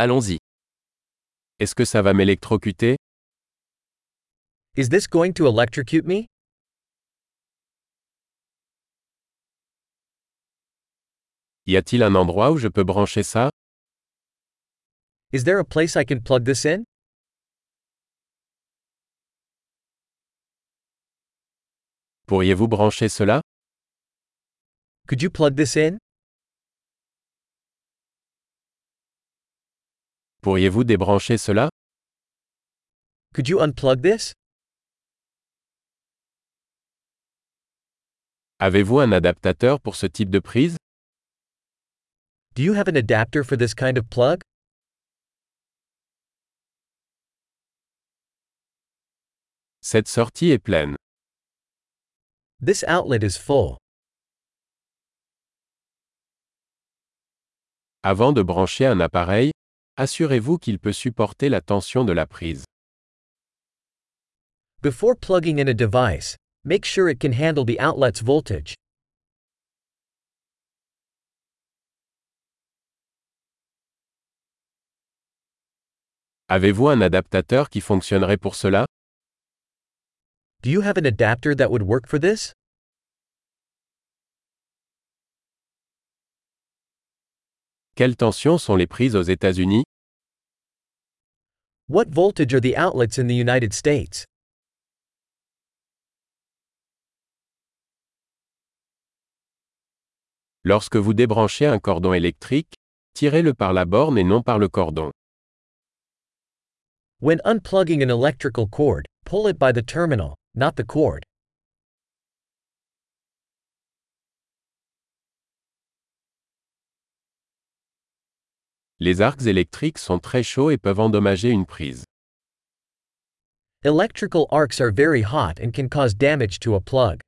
Allons-y. Est-ce que ça va m'électrocuter? Is this going to electrocute me? Y a-t-il un endroit où je peux brancher ça? Is there a place I can plug this in? Pourriez-vous brancher cela? Could you plug this in? Pourriez-vous débrancher cela? Could you unplug this? Avez-vous un adaptateur pour ce type de prise? Do you have an adapter for this kind of plug? Cette sortie est pleine. This outlet is full. Avant de brancher un appareil, assurez-vous qu'il peut supporter la tension de la prise. Before plugging in a device, make sure it can handle the outlet's voltage. Avez-vous un adaptateur qui fonctionnerait pour cela? Do you have an adapter that would work for this? Quelles tensions sont les prises aux États-Unis? What voltage are the outlets in the United States? Lorsque vous débranchez un cordon électrique, tirez-le par la borne et non par le cordon. When unplugging an electrical cord, pull it by the terminal, not the cord. Les arcs électriques sont très chauds et peuvent endommager une prise. Electrical arcs are very hot and can cause damage to a plug.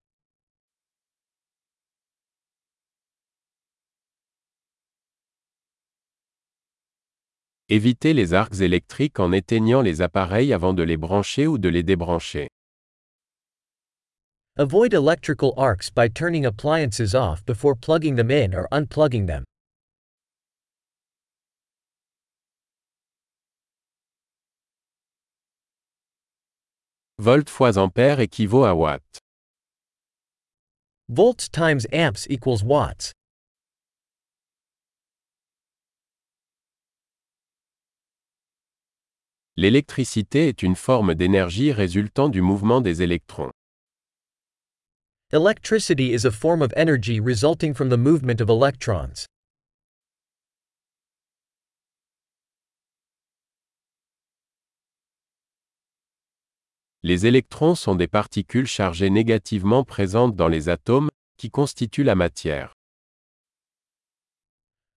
Évitez les arcs électriques en éteignant les appareils avant de les brancher ou de les débrancher. Avoid electrical arcs by turning appliances off before plugging them in or unplugging them. Volt fois ampère équivaut à watt. Volts times amps equals watts. L'électricité est une forme d'énergie résultant du mouvement des électrons. Electricity is a form of energy resulting from the movement of electrons. Les électrons sont des particules chargées négativement présentes dans les atomes, qui constituent la matière.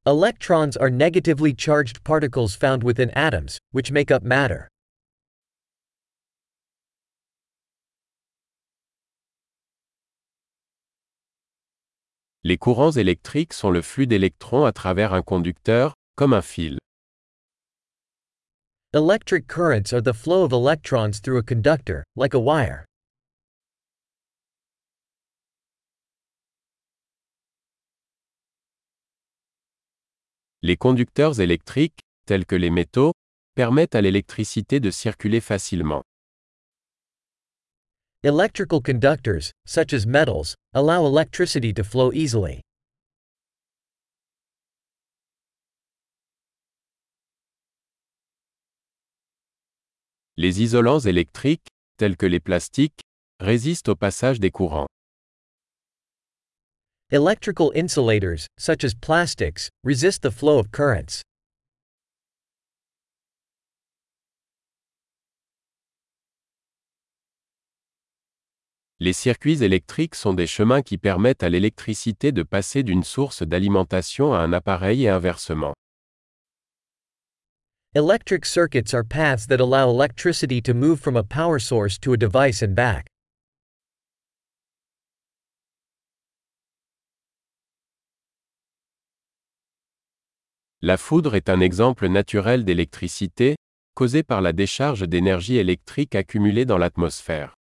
Electrons are negatively charged particles found within atoms, which make up matter. Les courants électriques sont le flux d'électrons à travers un conducteur, comme un fil. Electric currents are the flow of electrons through a conductor, like a wire. Les conducteurs électriques, tels que les métaux, permettent à l'électricité de circuler facilement. Electrical conductors, such as metals, allow electricity to flow easily. Les isolants électriques, tels que les plastiques, résistent au passage des courants. Electrical insulators, such as plastics, resist the flow of currents. Les circuits électriques sont des chemins qui permettent à l'électricité de passer d'une source d'alimentation à un appareil et inversement. Electric circuits are paths that allow electricity to move from a power source to a device and back. La foudre est un exemple naturel d'électricité, causée par la décharge d'énergie électrique accumulée dans l'atmosphère.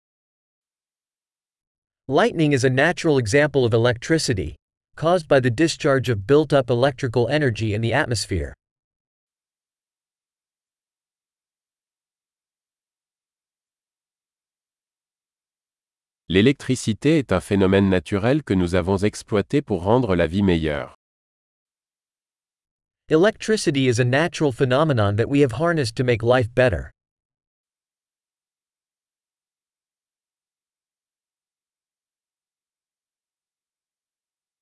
Lightning is a natural example of electricity, caused by the discharge of built up electrical energy in the atmosphere. L'électricité est un phénomène naturel que nous avons exploité pour rendre la vie meilleure. Electricity is a natural phenomenon that we have harnessed to make life better.